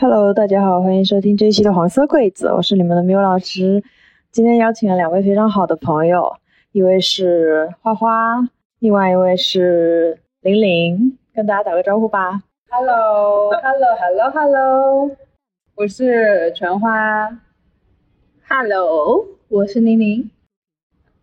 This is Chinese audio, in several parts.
Hello，大家好，欢迎收听这一期的黄色柜子，我是你们的缪老师。今天邀请了两位非常好的朋友，一位是花花，另外一位是玲玲，跟大家打个招呼吧。Hello，Hello，Hello，Hello，我是全花。Hello，我是宁宁。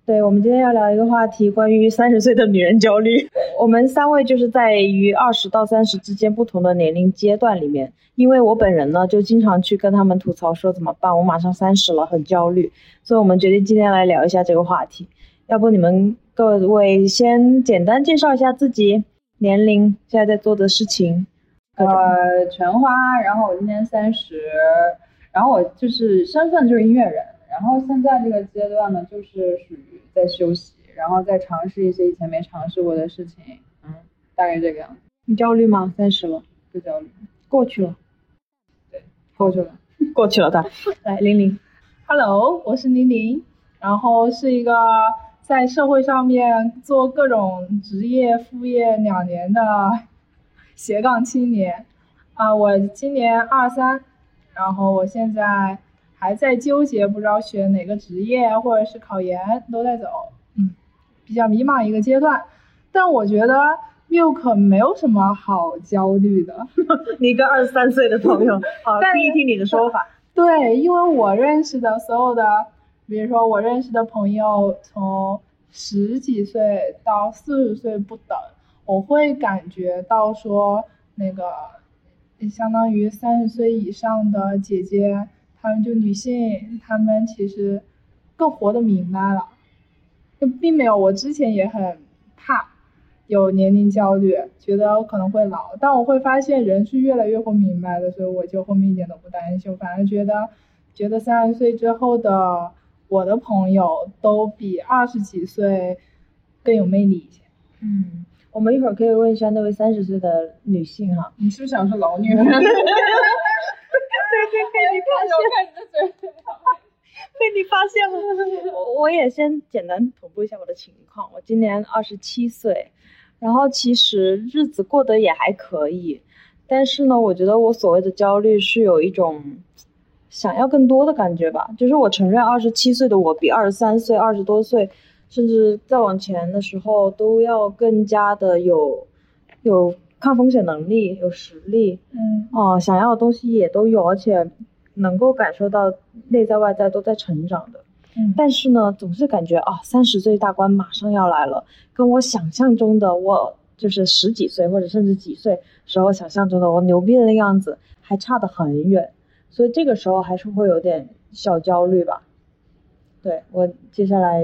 对，我们今天要聊一个话题，关于三十岁的女人焦虑。我们三位就是在于二十到三十之间不同的年龄阶段里面，因为我本人呢就经常去跟他们吐槽说怎么办，我马上三十了，很焦虑，所以我们决定今天来聊一下这个话题。要不你们各位先简单介绍一下自己年龄，现在在做的事情，呃，全花，然后我今年三十，然后我就是身份就是音乐人，然后现在这个阶段呢，就是属于在休息，然后再尝试一些以前没尝试过的事情，嗯，大概这个样子，你焦虑吗？三十了，不焦虑，过去了，对过去了。过去了的。来，玲玲，Hello，我是玲玲，然后是一个在社会上面做各种职业副业两年的斜杠青年。啊，我今年二三，然后我现在还在纠结，不知道选哪个职业或者是考研，都在走，嗯，比较迷茫一个阶段。但我觉得 Milk 没有什么好焦虑的。你一个二十三岁的朋友，好，但听一听你的说法。对，因为我认识的所有的，比如说我认识的朋友，从十几岁到四十岁不等，我会感觉到说，那个相当于三十岁以上的姐姐，她们就女性，她们其实更活得明白了，就并没有我之前也很怕。有年龄焦虑，觉得可能会老，但我会发现人是越来越活明白的，所以我就后面一点都不担心，我反而觉得，觉得三十岁之后的我的朋友都比二十几岁更有魅力一些。嗯，我们一会儿可以问一下那位三十岁的女性哈。你是不是想说老女人？对对对，你看我看你的嘴。被你发现了。我我也先简单同步一下我的情况。我今年二十七岁，然后其实日子过得也还可以，但是呢，我觉得我所谓的焦虑是有一种想要更多的感觉吧。就是我承认，二十七岁的我比二十三岁、二十多岁，甚至再往前的时候，都要更加的有有抗风险能力、有实力。嗯哦，想要的东西也都有，而且能够感受到内在外在都在成长的。嗯但是呢，总是感觉啊，三十岁大关马上要来了，跟我想象中的我就是十几岁或者甚至几岁时候想象中的我牛逼的那个样子还差得很远，所以这个时候还是会有点小焦虑吧。对我接下来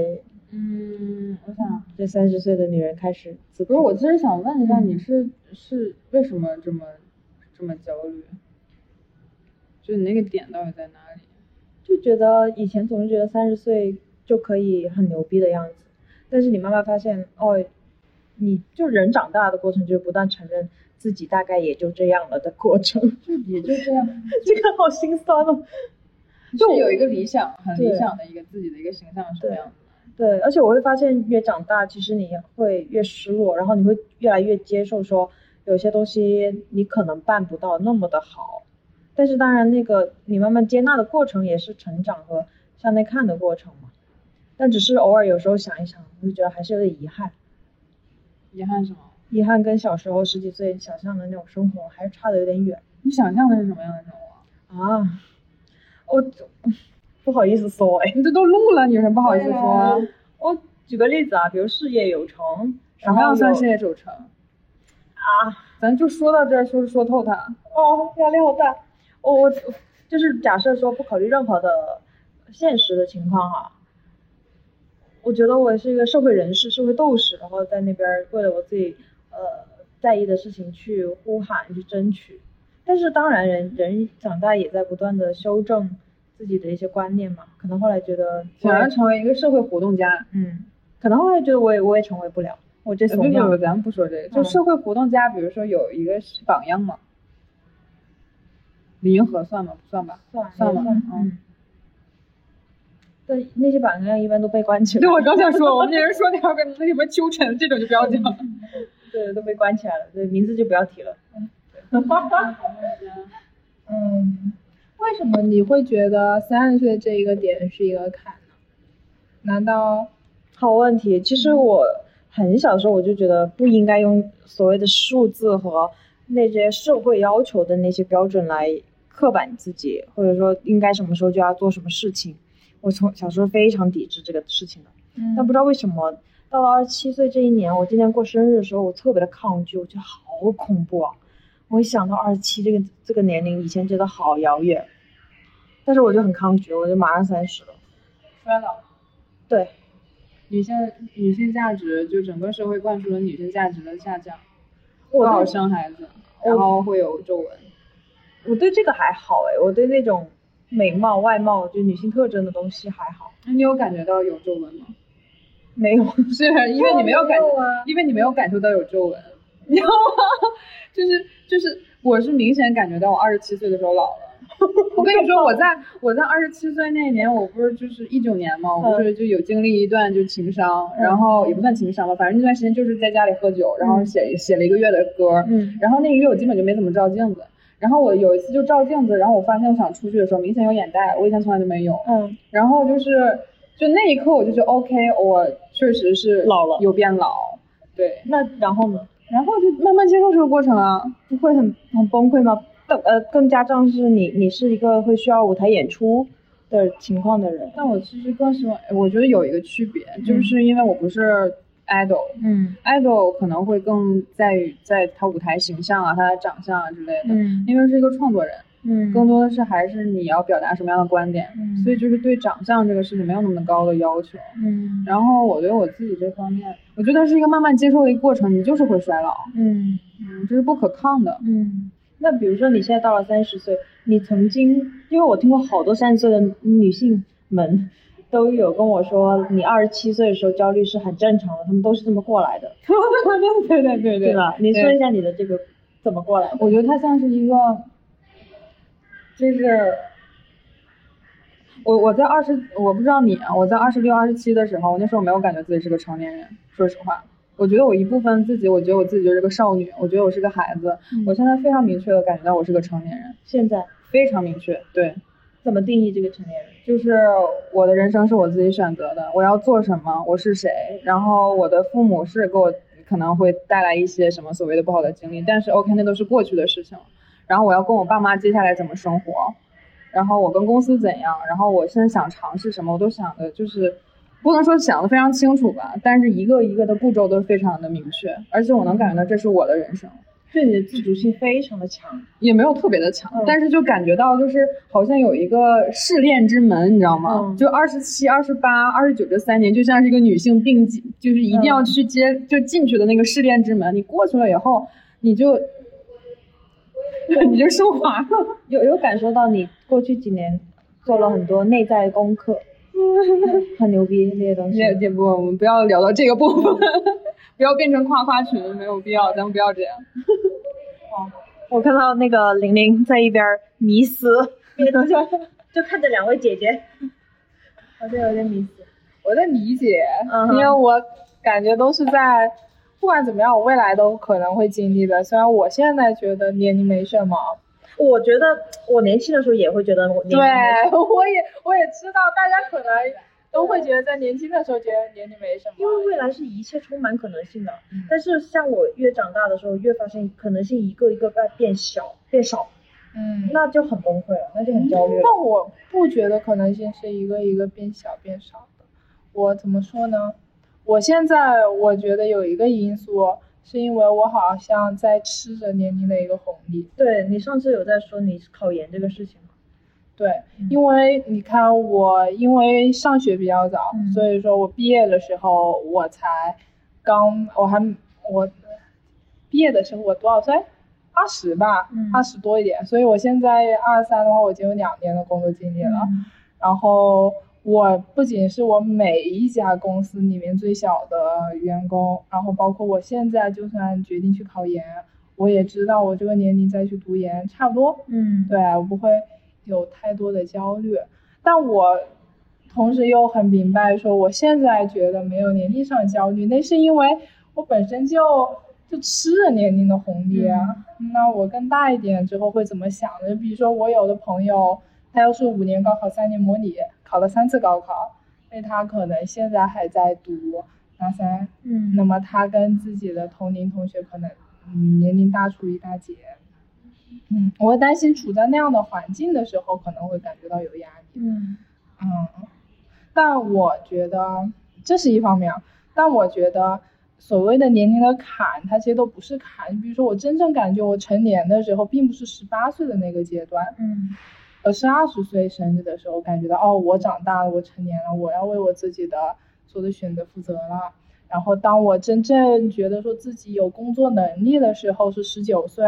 嗯，我想，这三十岁的女人开始自不是，我其实想问一下，嗯你是是为什么这么这么焦虑？就你那个点到底在哪里？就觉得以前总是觉得三十岁就可以很牛逼的样子，但是你慢慢发现，哦，你就人长大的过程就是不断承认自己大概也就这样了的过程。就也就这样，这个好心酸哦。就有一个理想，很理想的一个自己的一个形象是什么样子的。对，而且我会发现越长大，其实你会越失落，然后你会越来越接受说有些东西你可能办不到那么的好，但是当然那个你慢慢接纳的过程也是成长和向内看的过程嘛。但只是偶尔有时候想一想，我就觉得还是有点遗憾，遗憾什么？遗憾跟小时候十几岁想象的那种生活还是差的有点远你想象的是什么样的生活？啊。我不好意思说哎，你这都录了，你有什么不好意思说啊？我举个例子啊，比如事业有成，什么样算事业有成？啊？咱就说到这儿，说说透它。哦，压力好大。我我就是假设说不考虑任何的现实的情况哈，我觉得我是一个社会人士、社会斗士，然后在那边儿为了我自己呃在意的事情去呼喊、去争取。但是当然人，人长大也在不断的修正自己的一些观念嘛。可能后来觉得，想要成为一个社会活动家，嗯，可能后来觉得我也我也成为不了，我这呃怂样不不不，咱们不说这个，就嗯社会活动家，比如说有一个榜样嘛，李银河算吗？不算吧？算算了算嗯嗯。对，那些榜样一般都被关起来对，了。我刚想说，我们那人说那个那什么秋晨这种就不要讲。对，都被关起来了，对，名字就不要提了。嗯，嗯，为什么你会觉得三十岁这一个点是一个坎呢？难道好问题。其实我很小时候我就觉得不应该用所谓的数字和那些社会要求的那些标准来刻板自己，或者说应该什么时候就要做什么事情。我从小时候非常抵制这个事情的，嗯但不知道为什么到了二十七岁这一年，我今年过生日的时候，我特别的抗拒，我觉得好恐怖啊！我一想到二十七这个这个年龄，以前觉得好遥远，但是我就很抗拒，我就马上三十了。衰老。对，女性女性价值就整个社会灌输了女性价值的下降，不我好生孩子，然后会有皱纹。我对这个还好哎，我对那种美貌、外貌就女性特征的东西还好，那你有感觉到有皱纹吗？没有。是因为你没有感因为你没有感受到有皱纹，你知道吗？就 是就是，我是明显感觉到我二十七岁的时候老了。我跟你说，我在我在二十七岁那一年，我不是就是一九年嘛，我不是就有经历一段就情伤，然后也不算情伤吧，反正那段时间就是在家里喝酒，然后写写了一个月的歌，嗯然后那个月我基本就没怎么照镜子。然后我有一次就照镜子，然后我发现我想出去的时候明显有眼袋，我以前从来就没有。嗯，然后就是就那一刻我就觉得 OK，我确实是老了有变老，对，那然后呢？然后就慢慢接受这个过程啊。不会很很崩溃吗？更呃更加重视你你是一个会需要舞台演出的情况的人。但我其实更希望，我觉得有一个区别，就是因为我不是 idol，idol、嗯 idol 可能会更在于在他舞台形象啊、他的长相啊之类的，嗯因为是一个创作人，嗯更多的是还是你要表达什么样的观点，嗯所以就是对长相这个事情没有那么高的要求。嗯然后我对我自己这方面，我觉得是一个慢慢接受的一个过程，你就是会衰老，嗯嗯，这是不可抗的。嗯。那比如说你现在到了三十岁，你曾经因为我听过好多三十岁的女性们都有跟我说，你二十七岁的时候焦虑是很正常的，她们都是这么过来的，对对对对吧？你说一下你的这个怎么过来的？我觉得它像是一个，就是我我在二十，我不知道你啊，我在二十六、二十七的时候，我那时候没有感觉自己是个成年人，说实话。我觉得我一部分自己，我觉得我自己就是个少女，我觉得我是个孩子。嗯我现在非常明确的感觉到我是个成年人，现在非常明确。对，怎么定义这个成年人？就是我的人生是我自己选择的，我要做什么，我是谁，然后我的父母是给我可能会带来一些什么所谓的不好的经历，但是 OK，那都是过去的事情。然后我要跟我爸妈接下来怎么生活，然后我跟公司怎样，然后我现在想尝试什么，我都想的就是不能说想的非常清楚吧，但是一个一个的步骤都非常的明确，而且我能感觉到这是我的人生。对你的自主性非常的强。也没有特别的强，嗯但是就感觉到就是好像有一个试炼之门，你知道吗？嗯就二十七、二十八、二十九这三年，就像是一个女性并进，就是一定要嗯去接、就进去的那个试炼之门。你过去了以后，你就 你就升华了。有有感受到你过去几年做了很多内在功课，很牛逼这些东西。也也不，我们不要聊到这个部分，不要变成夸夸群，没有必要，咱们不要这样。哦我看到那个玲玲在一边迷思，别的就就看着两位姐姐，好像有点迷思。我在理解，因为我感觉都是在，不管怎么样，我未来都可能会经历的。虽然我现在觉得年龄没什么，我觉得我年轻的时候也会觉得我年对龄没什么，我也我也知道，大家可能都会觉得在年轻的时候觉得年龄没什么，因为未来是一切充满可能性的。但是像我越长大的时候，越发现可能性一个一个在变小、变少，嗯。那就很崩溃了，那就很焦虑了。但我不觉得可能性是一个一个变小变少的。我怎么说呢？我现在我觉得有一个因素，是因为我好像在吃着年龄的一个红利。对你上次有在说你考研这个事情吗？对，因为你看我，因为上学比较早，嗯所以说我毕业的时候我才刚，我还我毕业的时候我多少岁？二十吧嗯，二十多一点。所以我现在二十三的话，我已经有两年的工作经历了。嗯然后我不仅是我每一家公司里面最小的员工，然后包括我现在就算决定去考研，我也知道我这个年龄再去读研差不多，嗯，对我不会有太多的焦虑。但我同时又很明白，说我现在觉得没有年龄上焦虑，那是因为我本身就就吃了年龄的红利啊。那我更大一点之后会怎么想呢？比如说我有的朋友，他要是五年高考三年模拟，考了三次高考，那他可能现在还在读大三，嗯那么他跟自己的同龄同学可能嗯年龄大出一大截。嗯，我会担心处在那样的环境的时候，可能会感觉到有压力。嗯嗯，但我觉得这是一方面，啊，但我觉得所谓的年龄的坎，它其实都不是坎。比如说，我真正感觉我成年的时候，并不是十八岁的那个阶段，嗯而是二十岁生日的时候，感觉到哦，我长大了，我成年了，我要为我自己的做的选择负责了。然后，当我真正觉得说自己有工作能力的时候，是十九岁，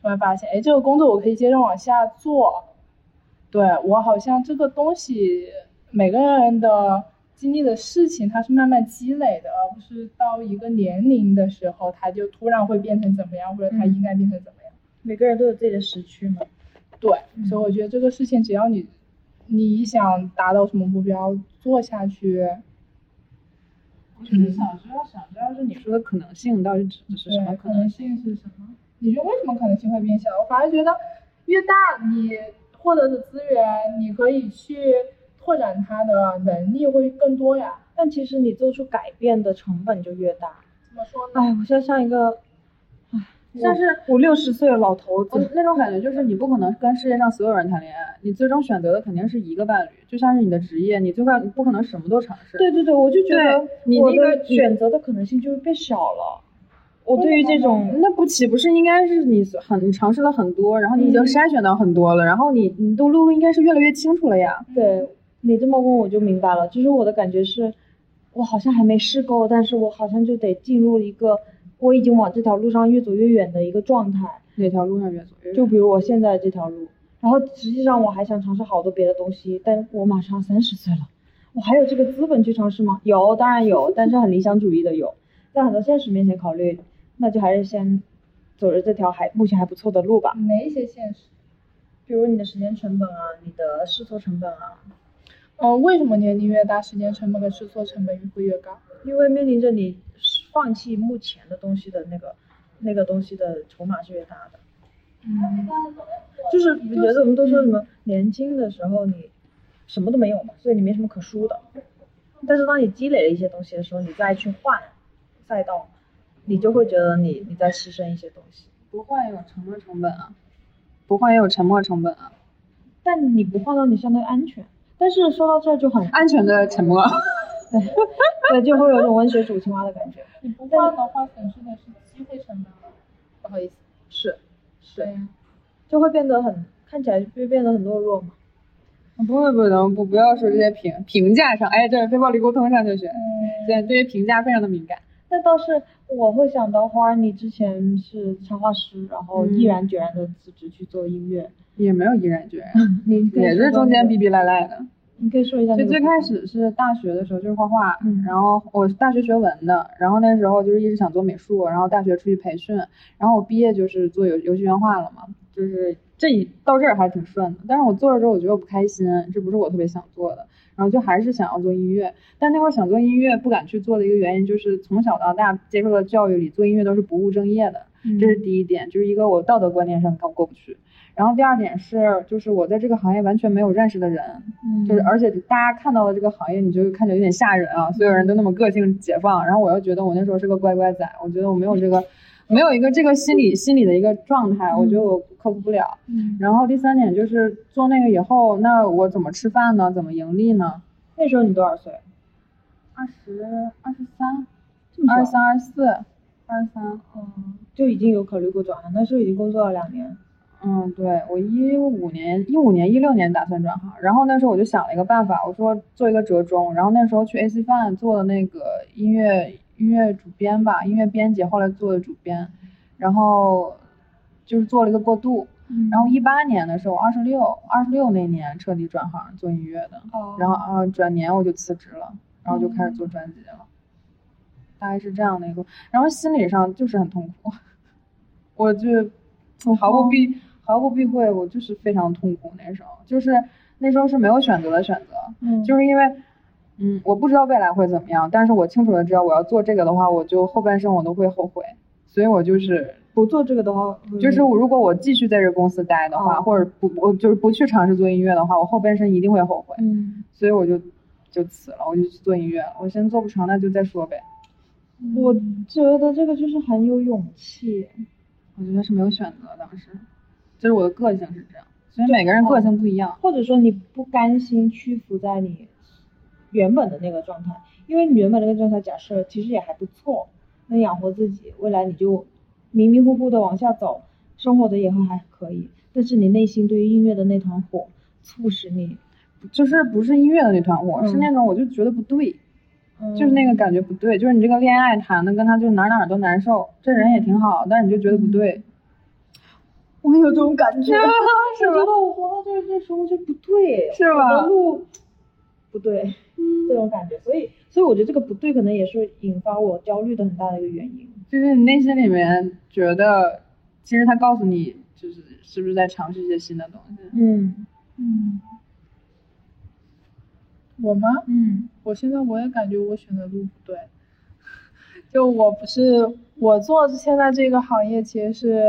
突然发现，哎，这个工作我可以接着往下做。对我好像这个东西，每个人的经历的事情，它是慢慢积累的，而不是到一个年龄的时候，它就突然会变成怎么样，或者它应该变成怎么样。每个人都有自己的时区嘛。对，所以我觉得这个事情，只要你你想达到什么目标，做下去，我只是想知道，想知道是你说的可能性到底指的是什么，可能性？性是什么？你觉得为什么可能性会变小？我反而觉得越大，你获得的资源，你可以去拓展它的能力会更多呀。但其实你做出改变的成本就越大。怎么说呢？哎，我现在像一个，哎，像是五六十岁的老头子。我那种感觉就是你不可能跟世界上所有人谈恋爱，你最终选择的肯定是一个伴侣，就像是你的职业，你最后你不可能什么都尝试。对对对，我就觉得你那个的选择的可能性就会变小了。我对于这种，那不岂不是应该是你很你尝试了很多，然后你已经嗯筛选到很多了，然后你你的路应该是越来越清楚了呀。对你这么问我就明白了，就是我的感觉是，我好像还没试够，但是我好像就得进入一个我已经往这条路上越走越远的一个状态。哪条路上越走越远？就比如我现在这条路，然后实际上我还想尝试好多别的东西，但我马上三十岁了，我还有这个资本去尝试吗？有，当然有，但是很理想主义的有，在很多现实面前考虑，那就还是先走着这条还目前还不错的路吧。哪一些现实？比如你的时间成本啊，你的试错成本啊，嗯，为什么年龄越大，时间成本跟试错成本会越高？因为面临着你放弃目前的东西的那个那个东西的筹码是越大的。嗯，就是你觉得我们都说什么年轻的时候你什么都没有嘛，所以你没什么可输的。但是当你积累了一些东西的时候，你再去换赛道，你就会觉得你你在牺牲一些东西。不换也有沉没成本啊，不换也有沉没成本啊，但你不换到你相对安全。但是说到这儿就很安全的沉没。对，就会有种温水煮青蛙的感觉。你不换的话，损失的是机会成本。不好意思，是，对。就会变得很看起来会变得很懦弱嘛。不会不能不不要说这些评评价上，哎，对非暴力沟通上就是，嗯，对对于评价非常的敏感。那倒是我会想到花儿，你之前是插画师，然后毅然决然的辞职去做音乐，也没有毅然决然，你也是中间逼逼赖赖的。你可以说一下就最开始是大学的时候就是画画，嗯然后我是大学学文的，然后那时候就是一直想做美术，然后大学出去培训，然后我毕业就是做游游戏原画了嘛，就是这一到这儿还挺顺的，但是我做了之后我觉得我不开心，这不是我特别想做的，然后就还是想要做音乐，但那会儿想做音乐不敢去做的一个原因就是从小到大接受的教育里做音乐都是不务正业的，嗯这是第一点，就是一个我道德观念上过过不去。然后第二点是，就是我在这个行业完全没有认识的人，嗯就是而且大家看到的这个行业，你就看着有点吓人啊，所有人都那么个性解放，然后我又觉得我那时候是个乖乖仔，我觉得我没有这个，没有一个这个心理心理的一个状态，我觉得我克服不了。嗯然后第三点就是做那个以后，那我怎么吃饭呢？怎么盈利呢？那时候你多少岁？二十二十三，二十三二十四，二十三。嗯，就已经有考虑过转行，那时候已经工作了两年。嗯，对我一五年、一五年、一六年打算转行，然后那时候我就想了一个办法，我说做一个折中，然后那时候去 AC Fun 做的那个音乐音乐主编吧，音乐编辑，后来做的主编，然后就是做了一个过渡，嗯。然后一八年的时候，二十六二十六那年彻底转行做音乐的，哦。然后啊转年我就辞职了，然后就开始做专辑了，大概是这样的一个，然后心理上就是很痛苦，我就毫不避毫不避讳，我就是非常痛苦那时候，就是那时候是没有选择的选择，嗯就是因为。嗯，我不知道未来会怎么样，但是我清楚的知道我要做这个的话，我就后半生我都会后悔，所以我就是不做这个的话，就是我如果我继续在这公司待的话，哦或者不我就是不去尝试做音乐的话，我后半生一定会后悔，嗯，所以我就就辞了，我就去做音乐了。我先做不成，那就再说呗。我觉得这个就是很有勇气。我觉得是没有选择，当时，就是我的个性是这样，所以每个人个性不一样。或者说你不甘心屈服在你原本的那个状态，因为你原本那个状态假设其实也还不错，能养活自己，未来你就迷迷糊糊的往下走，生活的也会还可以，但是你内心对于音乐的那团火促使你，就是不是音乐的那团火，嗯是那种我就觉得不对，嗯就是那个感觉不对，就是你这个恋爱谈的跟他就哪儿哪儿都难受，这人也挺好，但是你就觉得不对，我有这种感觉，是吧我觉得我活到这这时候就不对，是吧我的路不对，这种感觉，所以所以我觉得这个不对可能也是引发我焦虑的很大的一个原因。就是你内心里面觉得，其实他告诉你就是是不是在尝试一些新的东西。嗯。嗯，我吗？嗯。我现在我也感觉我选的路不对，就我不是我做现在这个行业，其实是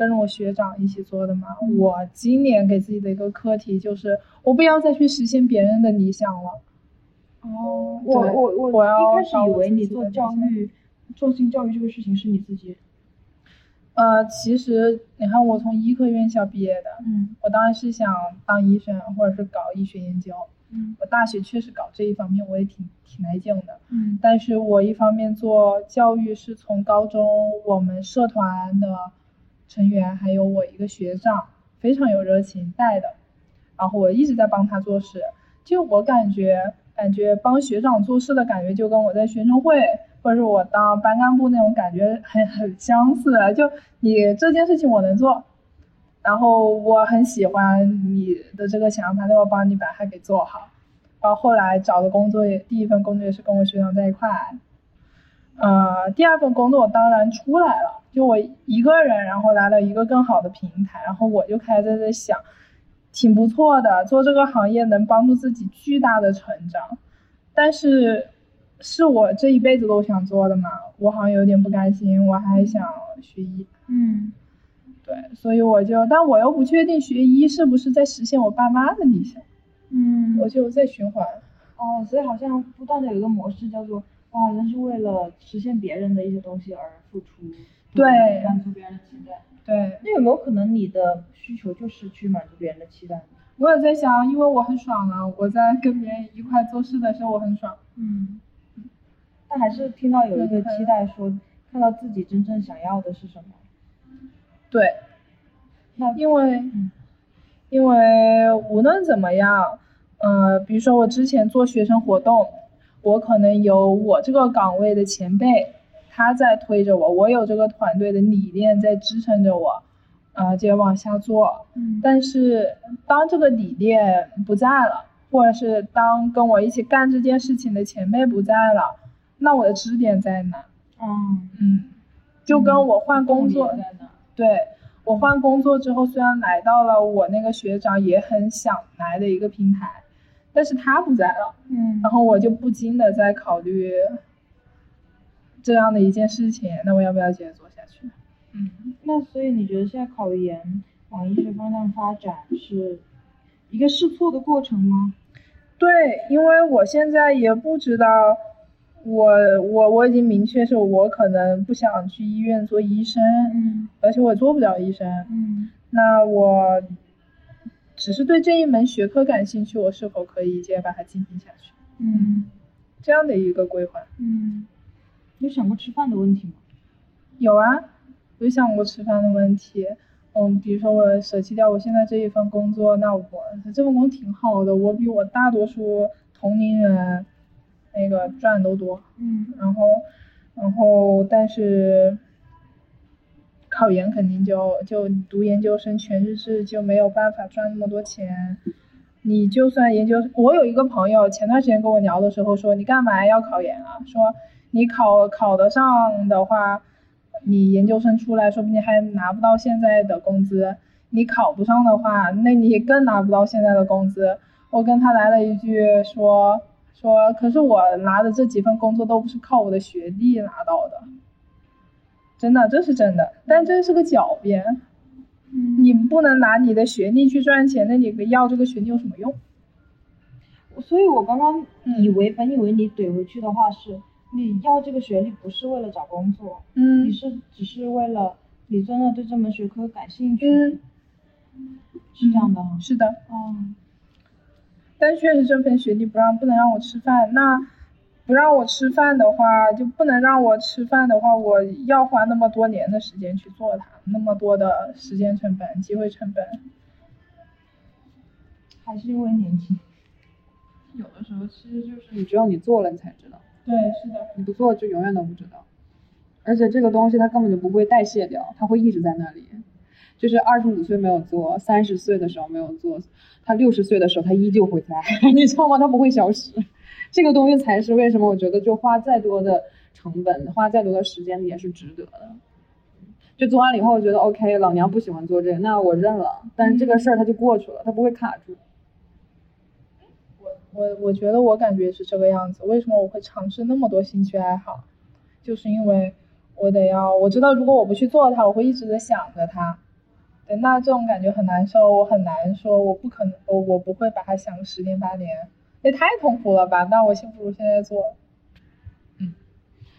跟着我学长一起做的嘛。嗯我今年给自己的一个课题就是，我不要再去实现别人的理想了。哦，我对我我要一开始以为你做教育，重心教育这个事情是你自己。呃，其实你看，我从医科院校毕业的，嗯我当然是想当医生或者是搞医学研究。嗯我大学确实搞这一方面，我也挺挺来劲的。嗯但是我一方面做教育是从高中我们社团的成员，还有我一个学长非常有热情带的，然后我一直在帮他做事。就我感觉，感觉帮学长做事的感觉，就跟我在学生会或者是我当班干部那种感觉很很相似。就你这件事情我能做，然后我很喜欢你的这个想法，那我帮你把它给做好。然后后来找的工作也，第一份工作也是跟我学长在一块，呃，第二份工作我当然出来了，就我一个人，然后来了一个更好的平台，然后我就开始在这想，挺不错的，做这个行业能帮助自己巨大的成长，但是是我这一辈子都想做的嘛，我好像有点不甘心，我还想学医。嗯对，所以我就，但我又不确定学医是不是在实现我爸妈的理想，嗯我就在循环。哦，所以好像不断的有一个模式叫做，我好像是为了实现别人的一些东西而付出，对满足别人的期待。对，那有没有可能你的需求就是去满足别人的期待？我也在想，因为我很爽啊，我在跟别人一块做事的时候我很爽。嗯，但还是听到有一个期待说，看到自己真正想要的是什么。对，那因为嗯因为无论怎么样，呃，比如说我之前做学生活动，我可能有我这个岗位的前辈，他在推着我，我有这个团队的理念在支撑着我，呃，接着往下做。嗯但是当这个理念不在了，或者是当跟我一起干这件事情的前辈不在了，那我的支点在哪？嗯，嗯，就跟我换工作，在哪？对我换工作之后，虽然来到了我那个学长也很想来的一个平台，但是他不在了，嗯。然后我就不禁的在考虑这样的一件事情，那我要不要接着做下去？嗯，那所以你觉得现在考研往医学方向发展是一个试错的过程吗？对，因为我现在也不知道，我我我已经明确是我可能不想去医院做医生，嗯。而且我做不了医生，嗯。那我只是对这一门学科感兴趣，我是否可以接着把它进行下去？嗯这样的一个规划。嗯，有想过吃饭的问题吗？有啊，有想过吃饭的问题。嗯，比如说我舍弃掉我现在这一份工作，那我这份工作挺好的，我比我大多数同龄人那个赚都多。嗯然后，然后但是考研肯定就就读研究生全日制就没有办法赚那么多钱。你就算研究，我有一个朋友前段时间跟我聊的时候说，你干嘛要考研啊？说你考考得上的话，你研究生出来说不定还拿不到现在的工资；你考不上的话，那你更拿不到现在的工资。我跟他来了一句说说，可是我拿的这几份工作都不是靠我的学历拿到的。真的，这是真的，但这是个狡辩。嗯你不能拿你的学历去赚钱，那你要这个学历有什么用？所以我刚刚嗯以为，本以为你怼回去的话是，你要这个学历不是为了找工作，嗯你是只是为了你真的对这门学科感兴趣，嗯，是这样的哈。是的，哦，但确实这份学历不让不能让我吃饭，那不让我吃饭的话，就不能让我吃饭的话，我要花那么多年的时间去做它，那么多的时间成本、机会成本。还是因为年轻。有的时候其实就是你只有你做了，你才知道，对，是的，你不做就永远都不知道。而且这个东西它根本就不会代谢掉，它会一直在那里。就是二十五岁没有做，三十岁的时候没有做，他六十岁的时候他依旧会在，你知道吗？他不会消失。这个东西才是为什么我觉得就花再多的成本，花再多的时间也是值得的。就做完了以后，我觉得 OK，老娘不喜欢做这个，那我认了。但是这个事儿它就过去了，它不会卡住。我我我觉得我感觉是这个样子。为什么我会尝试那么多兴趣爱好？就是因为我得要，我知道如果我不去做它，我会一直在想着它。对，那这种感觉很难受，我很难说，我不可能，我我不会把它想十年八年，也太痛苦了吧？那我幸不如现在做。嗯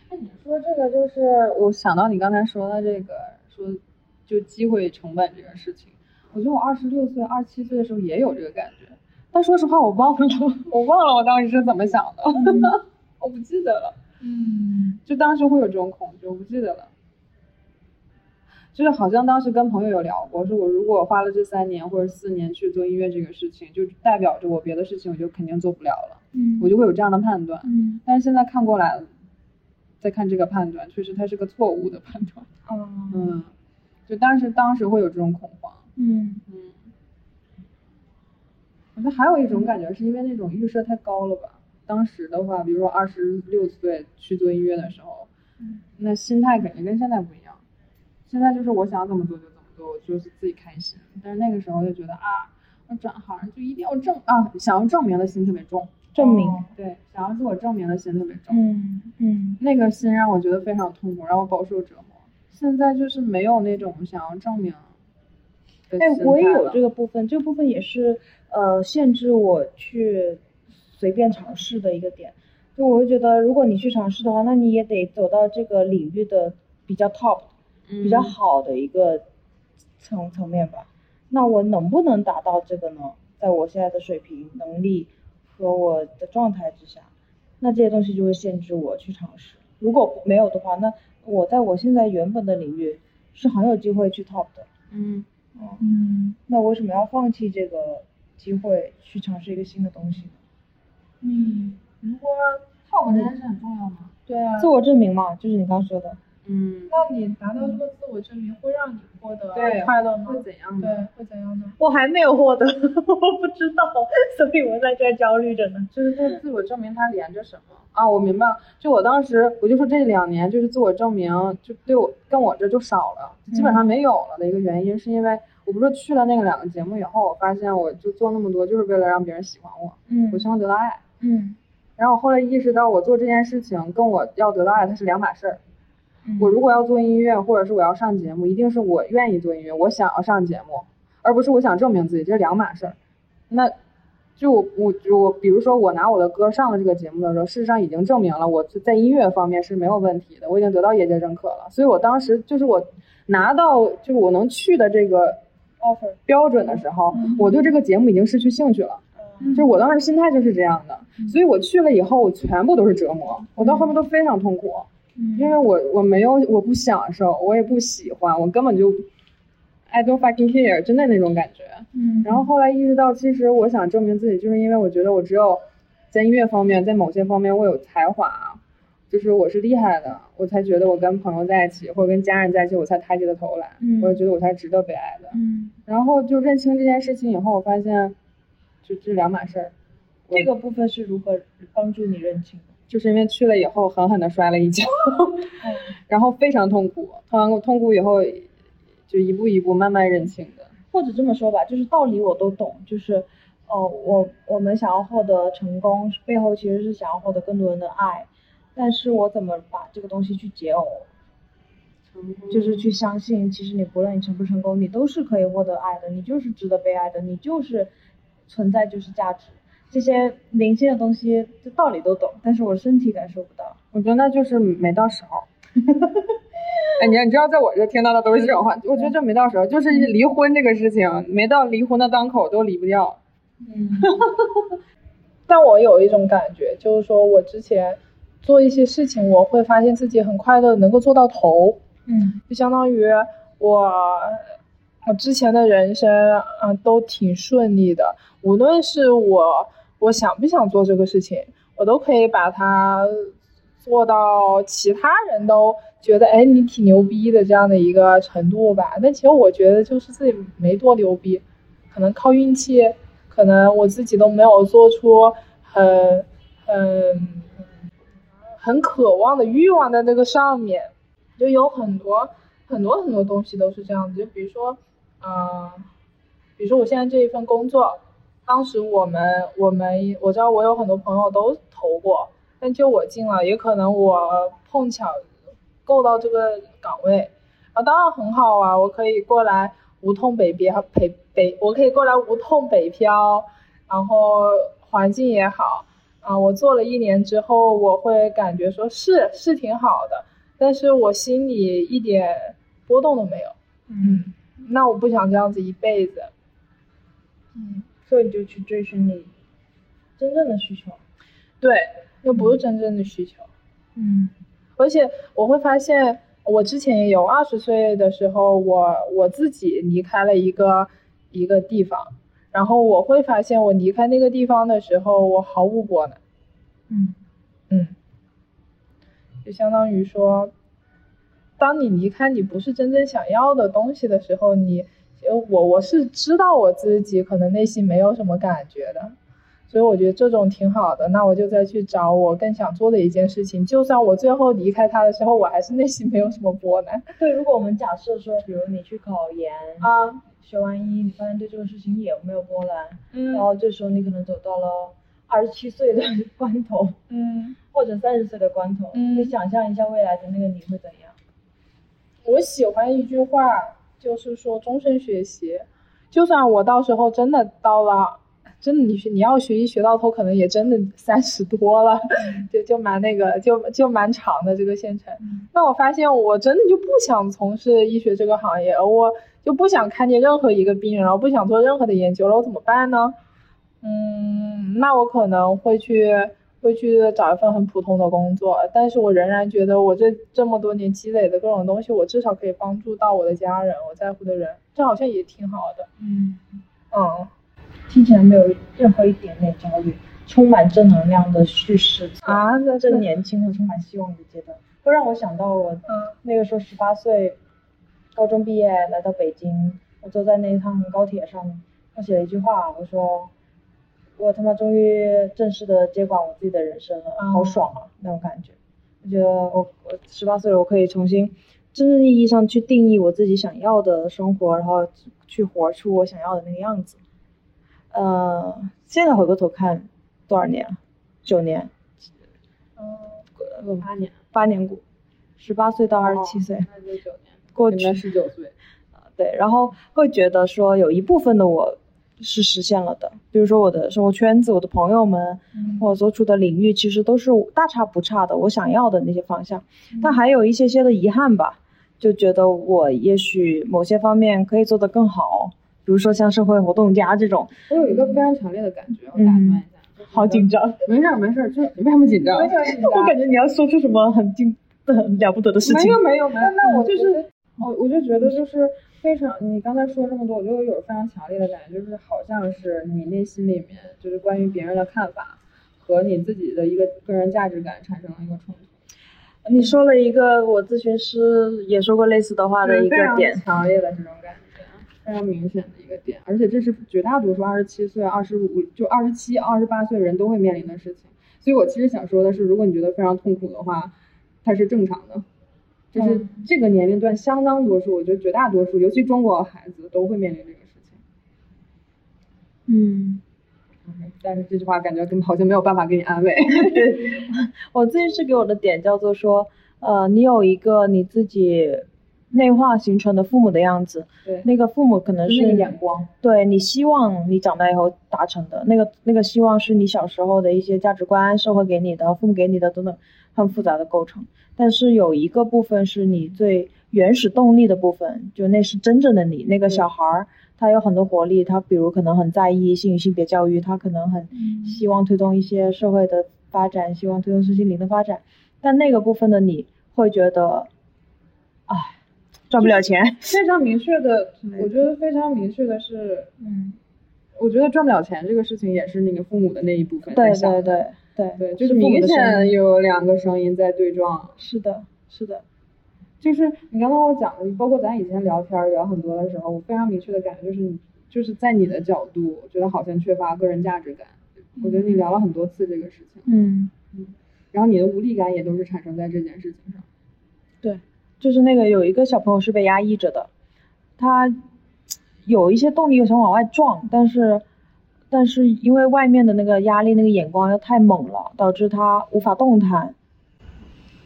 那你说这个就是我想到你刚才说的这个，说就机会成本这个事情，我觉得我二十六岁、二十七岁的时候也有这个感觉，但说实话我忘了，我忘了我当时是怎么想的，我不记得了，嗯就当时会有这种恐惧，我不记得了。就是好像当时跟朋友有聊过，说我如果花了这三年或者四年去做音乐这个事情，就代表着我别的事情我就肯定做不了了，嗯我就会有这样的判断。嗯但是现在看过来，再看这个判断，确实它是个错误的判断。哦嗯，就当时当时会有这种恐慌。嗯嗯，我觉得还有一种感觉是因为那种预设太高了吧。当时的话，比如说二十六岁去做音乐的时候，嗯那心态肯定跟现在不一样。现在就是我想怎么做就怎么做，我就是自己开心。但是那个时候就觉得啊，我转行就一定要证啊，想要证明的心特别重。证明哦对，想要自我证明的心特别重。嗯嗯那个心让我觉得非常痛苦，让我饱受折磨。现在就是没有那种想要证明的哎，我也有这个部分，这个部分也是呃限制我去随便尝试的一个点。就我会觉得，如果你去尝试的话，那你也得走到这个领域的比较 top、比较嗯好的一个层层面吧。那我能不能达到这个呢？在我现在的水平、能力和我的状态之下，那这些东西就会限制我去尝试。如果没有的话，那我在我现在原本的领域是很有机会去 top 的。嗯，嗯那为什么要放弃这个机会去尝试一个新的东西呢？嗯，如果 top 这件事很重要吗？对啊自，我证明嘛，就是你刚说的。嗯，那你达到这个自我证明，会让你获得对快乐吗？会怎样对？，会怎样呢？我还没有获得，我不知道，所以我在这儿焦虑着呢。就是这自我证明它连着什么啊？我明白了，就我当时我就说这两年就是自我证明就对我跟我这就少了，基本上没有了的一个原因，是因为我不是去了那个两个节目以后，我发现我就做那么多就是为了让别人喜欢我，嗯我希望得到爱。嗯然后我后来意识到，我做这件事情跟我要得到爱它是两码事儿。嗯我如果要做音乐，或者是我要上节目，一定是我愿意做音乐，我想要上节目，而不是我想证明自己，这是两码事儿。那就我我就我，比如说我拿我的歌上了这个节目的时候，事实上已经证明了我在音乐方面是没有问题的，我已经得到业界认可了。所以我当时就是我拿到就是我能去的这个 offer，标准的时候，我对这个节目已经失去兴趣了。嗯就我当时心态就是这样的，所以我去了以后，我全部都是折磨，我到后面都非常痛苦。因为我我没有我不享受，我也不喜欢，我根本就 I don't fucking care，真的那种感觉。嗯然后后来意识到，其实我想证明自己，就是因为我觉得我只有在音乐方面，在某些方面我有才华，就是我是厉害的，我才觉得我跟朋友在一起或者跟家人在一起，我才抬起了头来，嗯我也觉得我才值得被爱的。嗯，然后就认清这件事情以后，我发现就这两码事儿。这个部分是如何帮助你认清的？就是因为去了以后狠狠的摔了一跤，然后非常痛苦，痛完痛苦以后就一步一步慢慢认清的。或者这么说吧，就是道理我都懂，就是，呃，我我们想要获得成功，背后其实是想要获得更多人的爱，但是我怎么把这个东西去解耦就是去相信，其实你不论你成不成功，你都是可以获得爱的，你就是值得被爱的，你就是存在就是价值。这些灵性的东西，这道理都懂，但是我身体感受不到。我觉得那就是没到时候。哎，你你知道，在我这听到的都是这种话，我觉得这没到时候，就是离婚这个事情，没到离婚的当口都离不掉。嗯，但我有一种感觉，就是说我之前做一些事情，我会发现自己很快的能够做到头。嗯，就相当于我我之前的人生，嗯，都挺顺利的。无论是我我想不想做这个事情，我都可以把它做到其他人都觉得，哎，你挺牛逼的这样的一个程度吧。但其实我觉得就是自己没多牛逼，可能靠运气，可能我自己都没有做出很很很渴望的欲望在这个上面。就有很多很多很多东西都是这样子，就比如说，嗯，比如说我现在这一份工作，当时我们我们我知道我有很多朋友都投过，但就我进了，也可能我碰巧够到这个岗位，啊，当然很好啊，我可以过来无痛北漂北北，我可以过来无痛北漂，然后环境也好，啊，我做了一年之后，我会感觉说是是挺好的。但是我心里一点波动都没有，嗯，那我不想这样子一辈子，嗯，所以你就去追寻你真正的需求，对，又不是真正的需求，嗯，而且我会发现，我之前也有二十岁的时候，我我自己离开了一个一个地方，然后我会发现，我离开那个地方的时候，我毫无波澜，嗯。嗯。就相当于说，当你离开你不是真正想要的东西的时候，你，我我是知道我自己可能内心没有什么感觉的，所以我觉得这种挺好的。那我就再去找我更想做的一件事情，就算我最后离开他的时候，我还是内心没有什么波澜。对，如果我们假设说，比如你去考研啊，学完医，你发现对这个事情也没有波澜，嗯，然后这时候你可能走到了二十七岁的 关头，嗯。或者三十岁的关头，嗯，你想象一下未来的那个你会怎样？我喜欢一句话，就是说终身学习。就算我到时候真的到了，真的你学你要学医学到头，可能也真的三十多了，就就蛮那个，就就蛮长的这个线程。那我发现我真的就不想从事医学这个行业，我就不想看见任何一个病人，然后不想做任何的研究了，我怎么办呢？嗯，那我可能会去。会去找一份很普通的工作，但是我仍然觉得我这这么多年积累的各种东西，我至少可以帮助到我的家人，我在乎的人，这好像也挺好的。嗯嗯，听起来没有任何一点点焦虑，充满正能量的叙事啊，在这年轻和充满希望的阶段，会让我想到我那个时候十八岁，高中毕业来到北京，我坐在那一趟高铁上，我写了一句话，我说。我他妈终于正式的接管我自己的人生了，好爽啊那种感觉。我觉得我我十八岁了，我可以重新真正意义上去定义我自己想要的生活，然后去活出我想要的那个样子。呃，现在回过头看，多少年？九年。嗯，八年。八年过，十八岁到二十七岁。那就九年。过去十九岁。对，然后会觉得说有一部分的我。是实现了的，比如说我的生活圈子、我的朋友们，我所处的领域，其实都是大差不差的，我想要的那些方向。但还有一些些的遗憾吧，就觉得我也许某些方面可以做得更好，比如说像社会活动家这种。我有一个非常强烈的感觉，我打断一下，好紧张。没事没事，就你为什么紧张？我感觉你要说出什么很惊、很了不得的事情。没有没有没有，那我就是，我我就觉得就是。非常，你刚才说这么多，我就有非常强烈的感觉，就是好像是你内心里面就是关于别人的看法和你自己的一个个人价值感产生了一个冲突。你说了一个我咨询师也说过类似的话的一个点，强烈的这种感觉，非常明显的一个点，而且这是绝大多数二十七岁、二十五就二十七、二十八岁人都会面临的事情。所以我其实想说的是，如果你觉得非常痛苦的话，它是正常的。就是这个年龄段相当多数，我觉得绝大多数，尤其中国孩子都会面临这个事情。嗯，但是这句话感觉跟好像没有办法给你安慰。我咨询师给我的点叫做说，呃，你有一个你自己内化形成的父母的样子，对，那个父母可能是那个眼光，对你希望你长大以后达成的那个那个希望是你小时候的一些价值观、社会给你的、父母给你的等等很复杂的构成。但是有一个部分是你最原始动力的部分，就那是真正的你。那个小孩儿他有很多活力，他比如可能很在意性与性别教育，他可能很希望推动一些社会的发展，希望推动身心灵的发展。但那个部分的你会觉得，唉，赚不了钱。非常明确的，我觉得非常明确的是，嗯，我觉得赚不了钱这个事情也是那个父母的那一部分对对的。对对对，就是明显有两个声音在对撞。是的，是的，就是你刚刚我讲的，包括咱以前聊天聊很多的时候，我非常明确的感觉就是你就是在你的角度，我觉得好像缺乏个人价值感。我觉得你聊了很多次这个事情，嗯。然后你的无力感也都是产生在这件事情上。对，就是那个有一个小朋友是被压抑着的，他有一些动力想往外撞，但是但是因为外面的那个压力、那个眼光又太猛了，导致他无法动弹。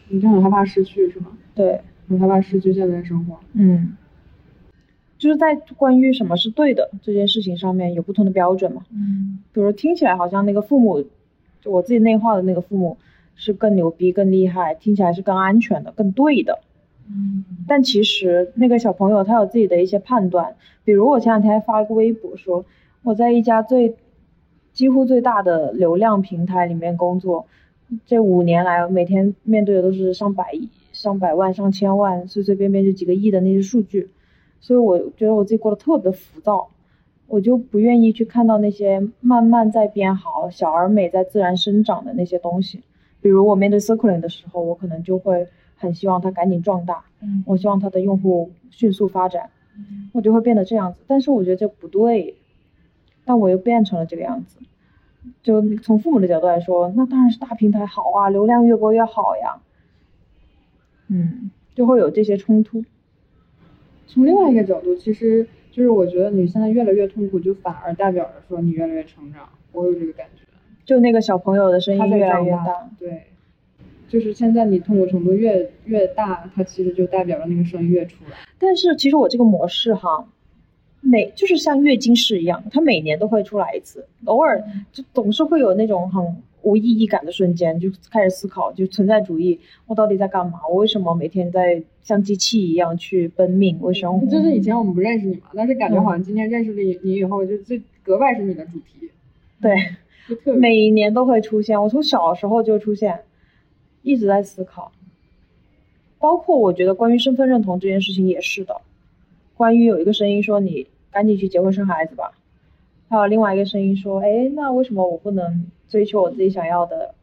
你就很害怕失去是吗？对，很害怕失去现在的生活。嗯，就是在关于什么是对的这件事情上面有不同的标准嘛。嗯比如听起来好像那个父母，就我自己内化的那个父母是更牛逼、更厉害，听起来是更安全的、更对的。嗯但其实那个小朋友他有自己的一些判断，比如我前两天还发一个微博说，我在一家最几乎最大的流量平台里面工作，这五年来每天面对的都是上百亿、上百万、上千万，随随便便就几个亿的那些数据，所以我觉得我自己过得特别浮躁，我就不愿意去看到那些慢慢在变好、小而美在自然生长的那些东西。比如我面对 Circling 的时候，我可能就会很希望它赶紧壮大，嗯我希望它的用户迅速发展，我就会变得这样子。但是我觉得这不对，但我又变成了这个样子。就从父母的角度来说，那当然是大平台好啊，流量越多越好呀。嗯，就会有这些冲突。从另外一个角度，其实就是我觉得你现在越来越痛苦，就反而代表着说你越来越成长。我有这个感觉。就那个小朋友的声音越来越大大，对，就是现在你痛苦程度越越大，它其实就代表着那个声音越出来。但是其实我这个模式哈，每就是像月经式一样，它每年都会出来一次，偶尔就总是会有那种很无意义感的瞬间，就开始思考，就存在主义，我到底在干嘛？我为什么每天在像机器一样去奔命为生活？就是以前我们不认识你嘛，但是感觉嗯好像今天认识了你你以后，就这格外是你的主题，对，每一年都会出现。我从小时候就出现，一直在思考。包括我觉得关于身份认同这件事情也是的。关于有一个声音说你赶紧去结婚生孩子吧，还有另外一个声音说，哎，那为什么我不能追求我自己想要的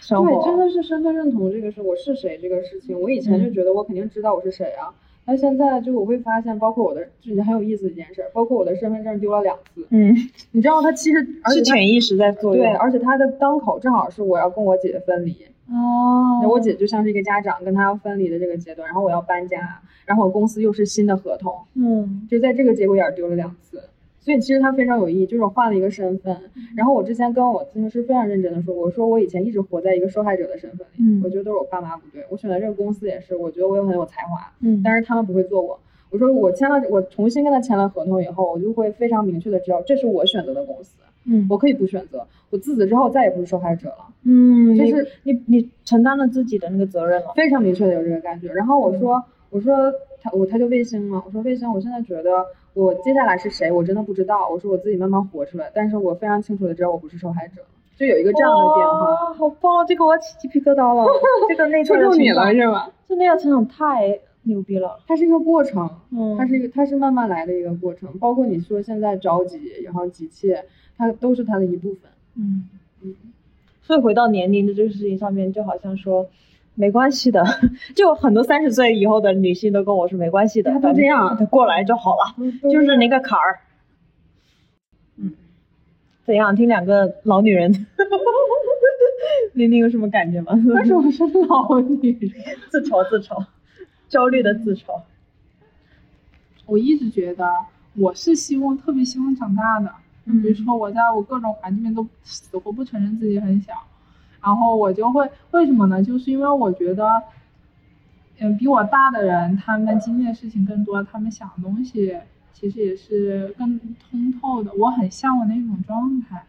生活？对，真的是身份认同这个事，我是谁这个事情，我以前就嗯觉得我肯定知道我是谁啊，但现在就我会发现，包括我的，就是很有意思的一件事，包括我的身份证丢了两次，嗯，你知道他其实而且是潜意识在作用。对，而且他的当口正好是我要跟我姐姐分离，哦那我姐就像是一个家长跟她要分离的这个阶段，然后我要搬家，然后我公司又是新的合同，嗯就在这个节骨眼儿丢了两次，所以其实它非常有意义，就是我换了一个身份。然后我之前跟我咨询师非常认真的说，我说我以前一直活在一个受害者的身份里，嗯我觉得都是我爸妈不对，我选择这个公司也是，我觉得我有很有才华，嗯，但是他们不会做我。我说我签了，我重新跟他签了合同以后，我就会非常明确的知道这是我选择的公司，嗯我可以不选择，我自此之后再也不是受害者了。嗯，就是你你承担了自己的那个责任了。非常明确的有这个感觉。然后我说，我说他我他就卫星嘛，我说卫星，我现在觉得我接下来是谁，我真的不知道。我说我自己慢慢活出来，但是我非常清楚的知道我不是受害者，就有一个这样的变化。哇，好棒！这个我起鸡皮疙瘩了，这个内戳在的中你了，是吧？这内在成长太牛逼了。它是一个过程，嗯，它是一个它是慢慢来的一个过程。包括你说现在着急，然后急切，它都是它的一部分。嗯嗯，所以回到年龄的这个事情上面，就好像说没关系的，就很多三十岁以后的女性都跟我说没关系的，她都这样过来就好了，就是那个坎儿。嗯，怎样？听两个老女人，玲玲有什么感觉吗？为什么是老女人？自嘲自嘲，焦虑的自嘲。我一直觉得我是希望特别希望长大的，嗯比如说我在我各种环境里面都死活不承认自己很小，然后我就会为什么呢？就是因为我觉得嗯，比我大的人，他们经历的事情更多，他们想的东西其实也是更通透的。我很向往那种状态，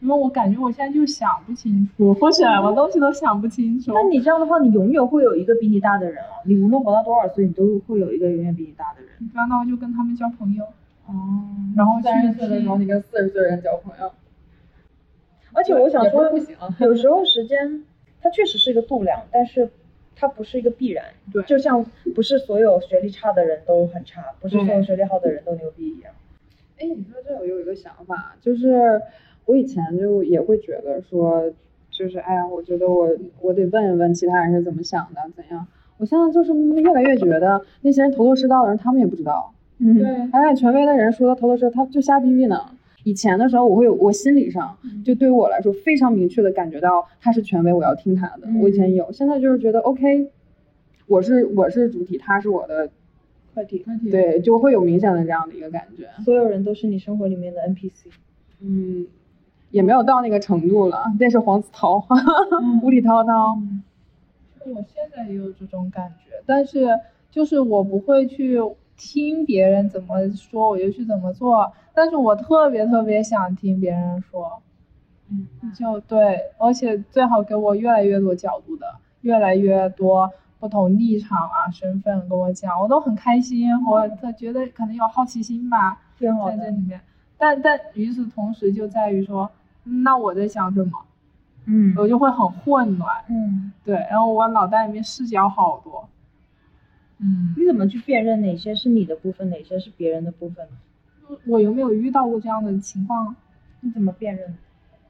因为我感觉我现在就想不清楚，我什么东西都想不清楚。那你这样的话，你永远会有一个比你大的人啊！你无论活到多少岁，你都会有一个永远比你大的人。那我就跟他们交朋友，哦，然后去三十岁的时候，你跟四十岁的人交朋友，而且我想说不，行。有时候时间它确实是一个度量，但是它不是一个必然。对就像不是所有学历差的人都很差，不是所有学历好的人都牛逼一样。哎，你说这我有一个想法，就是我以前就也会觉得说，就是哎呀，我觉得我我得问一问其他人是怎么想的，怎样。我现在就是越来越觉得那些人头头是道的人，他们也不知道。嗯，对，哎，权威的人说他头头是，他就瞎逼逼呢。以前的时候，我会有我心理上就对于我来说非常明确的感觉到他是权威，我要听他的。我以前有，现在就是觉得 OK，我是我是主体，他是我的，快递，对，就会有明显的这样的一个感觉。所有人都是你生活里面的 NPC。嗯，也没有到那个程度了。那是黄子韬，无理滔滔。我现在也有这种感觉，但是就是我不会去听别人怎么说，我就去怎么做。但是我特别特别想听别人说，嗯，就对，而且最好给我越来越多角度的，越来越多不同立场啊、身份跟我讲，我都很开心。我他觉得可能有好奇心吧，在这里。面。但但与此同时，就在于说，那我在想什么，嗯我就会很混乱。嗯，对，然后我脑袋里面视角好多。嗯，你怎么去辨认哪些是你的部分，哪些是别人的部分呢？我有没有遇到过这样的情况？你怎么辨认？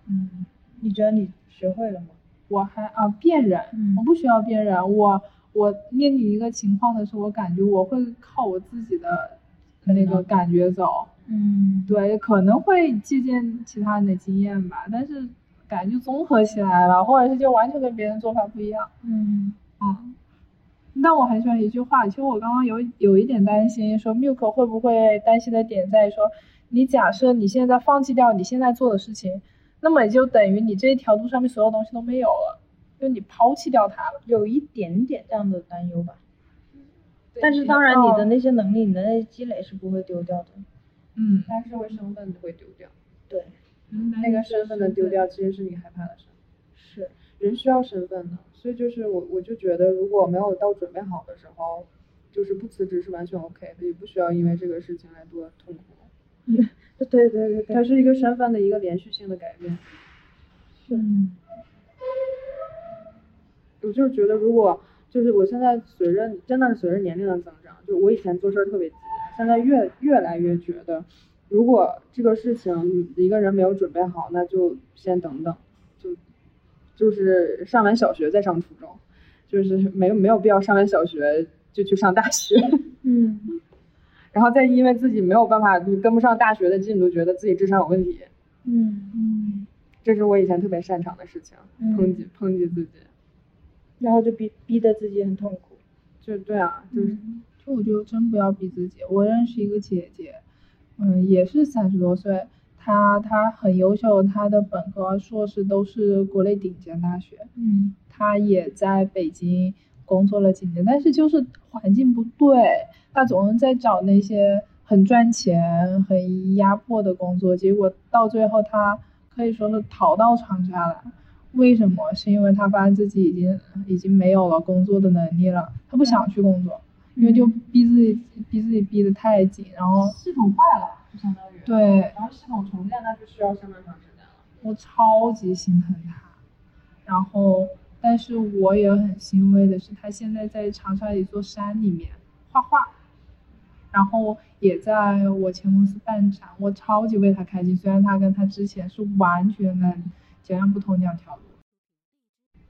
嗯，你觉得你学会了吗？我还啊辨认，嗯我不需要辨认，我我面临一个情况的时候，我感觉我会靠我自己的那个感觉走。嗯，对，可能会借鉴其他人的经验吧，但是感觉就综合起来了，或者是就完全跟别人做法不一样。嗯嗯，但我很喜欢一句话，其实我刚刚有有一点担心，说 Milk 会不会担心的点在于说，你假设你现在放弃掉你现在做的事情，那么也就等于你这一条路上面所有东西都没有了，就你抛弃掉它了。有一点点这样的担忧吧。但是当然，你的嗯那些能力，你的那些积累是不会丢掉的。嗯，但是会身份会丢掉，对，那个身份的丢掉其实是你害怕的事。是，人需要身份的，所以就是我我就觉得，如果没有到准备好的时候，就是不辞职是完全 OK 的，也不需要因为这个事情来多痛苦。对对对对对，它是一个身份的一个连续性的改变。嗯我就是觉得，如果就是我现在随着真的是随着年龄的增长，就我以前做事儿特别急，现在越越来越觉得，如果这个事情一个人没有准备好，那就先等等，就就是上完小学再上初中，就是没有没有必要上完小学就去上大学，嗯然后再因为自己没有办法就跟不上大学的进度，觉得自己智商有问题，嗯，嗯，这是我以前特别擅长的事情，嗯抨击抨击自己，然后就逼逼得自己很痛苦。就对啊，就是。嗯就我觉得真不要逼自己。我认识一个姐姐，嗯，也是三十多岁，她她很优秀，他的本科、硕士都是国内顶尖大学，嗯他也在北京工作了几年，但是就是环境不对，他总是在找那些很赚钱、很压迫的工作，结果到最后他可以说是逃到长沙来。为什么？是因为他发现自己已经已经没有了工作的能力了，他不想去工作。因为就逼自己逼自己逼得太紧，然后系统坏了，就相当于。对然后系统重建，那就需要相当长时间了。我超级心疼他，然后但是我也很欣慰的是，他现在在长沙一座山里面画画，然后也在我前公司办展，我超级为他开心。虽然他跟他之前是完全的截然不同两条路。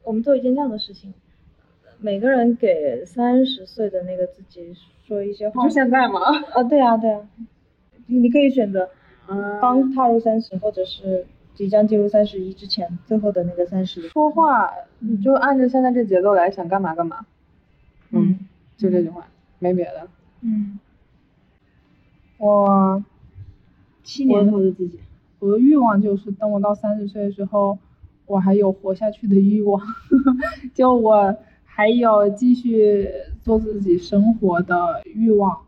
我们做一件这样的事情，每个人给三十岁的那个自己说一些话。就现在吗？啊，对啊，对啊，你你可以选择嗯，刚踏入三十，或者是即将进入三十一之前最后的那个三十。说话你就按照现在这节奏来，想干嘛干嘛。嗯，就这句话，没别的。嗯，我七年后的自己。我的欲望就是等我到三十岁的时候，我还有活下去的欲望，就我还有继续做自己生活的欲望，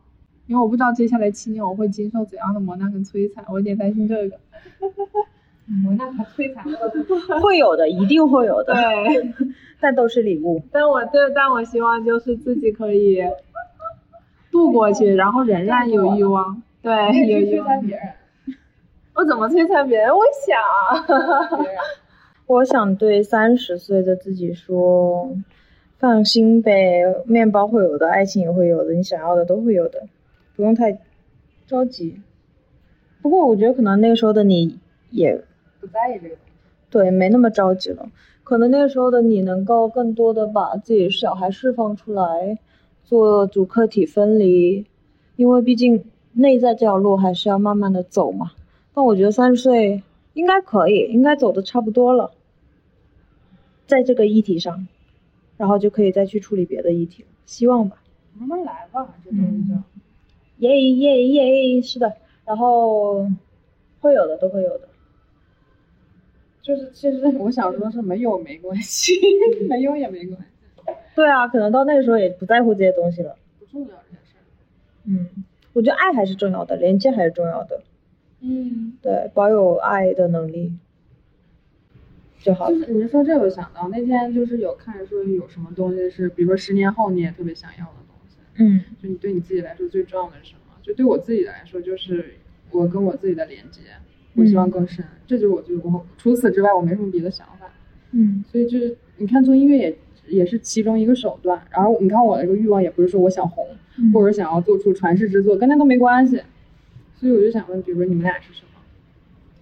因为我不知道接下来七年我会经受怎样的磨难跟摧残，我有点担心这个。磨难和摧残，会有的，一定会有的，对，但都是礼物。但我对，但我希望就是自己可以度过去，然后仍然有欲望。对，有欲望。别人。我怎么摧残别人？我想。我想对三十岁的自己说，放心呗，面包会有的，爱情也会有的，你想要的都会有的，不用太着急。不过我觉得可能那个时候的你也不在意这个对，没那么着急了。可能那个时候的你能够更多的把自己小孩释放出来，做主客体分离，因为毕竟内在这条路还是要慢慢的走嘛。但我觉得三十岁应该可以，应该走的差不多了，在这个议题上，然后就可以再去处理别的议题了，希望吧。慢慢来吧，这东西就。耶耶耶，是的。然后会有的，都会有的。就是其实我想说，是没有没关系，没有也没关系。对啊，可能到那个时候也不在乎这些东西了。不重要这件事。嗯，我觉得爱还是重要的，连接还是重要的。嗯，对，保有爱的能力就好。就是你说这个，想到那天就是有看说有什么东西是，比如说十年后你也特别想要的。嗯。就你对你自己来说最重要的是什么？就对我自己来说，就是我跟我自己的连接，我希望更深。这就是我就我除此之外，我没什么别的想法。嗯，所以就是你看做音乐也也是其中一个手段。然后你看我的这个欲望，也不是说我想红，或者想要做出传世之作，跟那都没关系。所以我就想问，比如说你们俩是什么？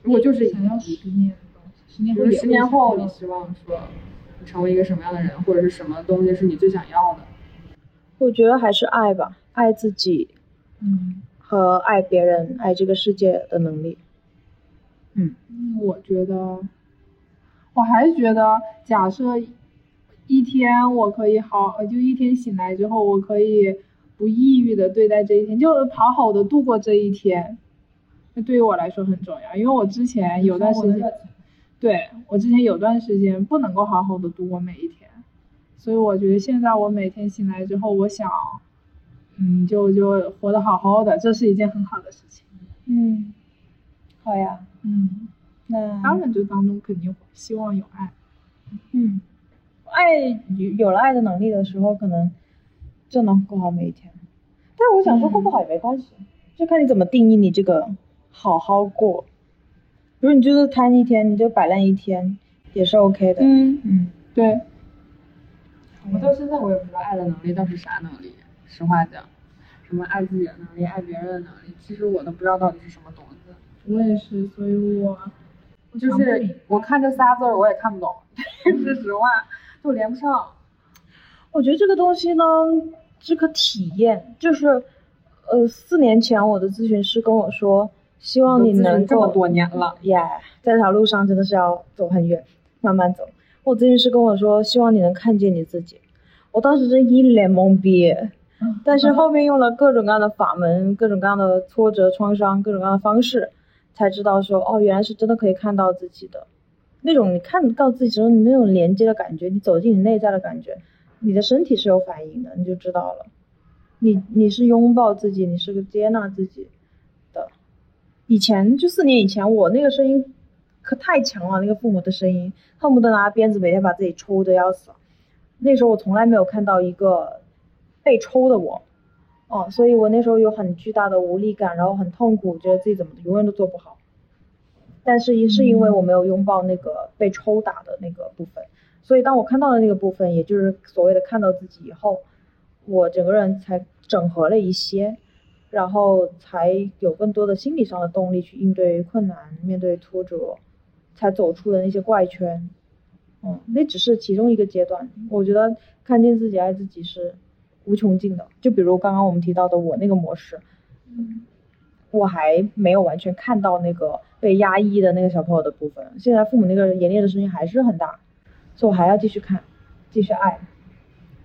如果就是想要十年的东西，十年后，十年后你希望说你成为一个什么样的人，或者是什么东西是你最想要的？我觉得还是爱吧，爱自己。嗯，和爱别人、爱这个世界的能力。嗯，我觉得，我还是觉得，假设一天我可以好，就一天醒来之后，我可以不抑郁的对待这一天，就好好的度过这一天，那对于我来说很重要。因为我之前有段时间，对我之前有段时间不能够好好的度过每一天，所以我觉得现在我每天醒来之后，我想。嗯，就就活得好好的，这是一件很好的事情。嗯，好呀。嗯，那当然，这当中肯定希望有爱。嗯，爱有有了爱的能力的时候，可能就能过好每一天。但是我想说，过不好也没关系，就看你怎么定义你这个好好过。比如你就是贪一天，你就摆烂一天，也是 OK 的。嗯嗯，对。我到现在我也不知道爱的能力到底是啥能力。实话讲，什么爱自己的能力，爱别人的能力，其实我都不知道到底是什么东西。我也是，所以我就是我看这仨字儿，我也看不懂。说实话，就连不上。我觉得这个东西呢，这个体验，就是呃，四年前我的咨询师跟我说，希望你能够这么多年了，耶，在这条路上真的是要走很远，慢慢走。我咨询师跟我说，希望你能看见你自己。我当时真一脸懵逼。但是后面用了各种各样的法门，各种各样的挫折、创伤，各种各样的方式，才知道说，哦，原来是真的可以看到自己的，那种你看到自己时候，你那种连接的感觉，你走进你内在的感觉，你的身体是有反应的，你就知道了，你你是拥抱自己，你是个接纳自己的。以前就四年以前，我那个声音可太强了，那个父母的声音，恨不得拿鞭子每天把自己抽的要死。那时候我从来没有看到一个。被抽的我，哦，所以我那时候有很巨大的无力感，然后很痛苦，觉得自己怎么永远都做不好。但是也是因为我没有拥抱那个被抽打的那个部分，所以当我看到了那个部分，也就是所谓的看到自己以后，我整个人才整合了一些，然后才有更多的心理上的动力去应对困难，面对挫折，才走出了那些怪圈。嗯，那只是其中一个阶段。我觉得看见自己、爱自己是。无穷尽的，就比如刚刚我们提到的我那个模式，我还没有完全看到那个被压抑的那个小朋友的部分。现在父母那个严厉的声音还是很大，所以我还要继续看，继续爱。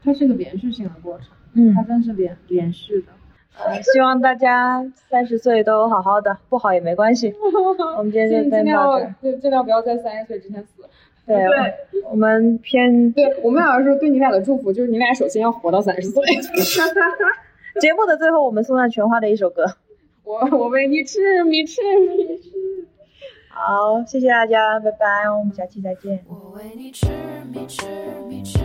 它是个连续性的过程，嗯，它真是连连续的。呃，希望大家三十岁都好好的，不好也没关系。我们今天就尽量尽量不要在三十岁之前死。对，对我们偏对，我们俩说对你俩的祝福就是你俩首先要活到三十岁。节目的最后，我们送上全花的一首歌。我我为你痴迷痴迷痴。好，谢谢大家，拜拜，我们下期再见。我为你痴迷痴迷痴迷痴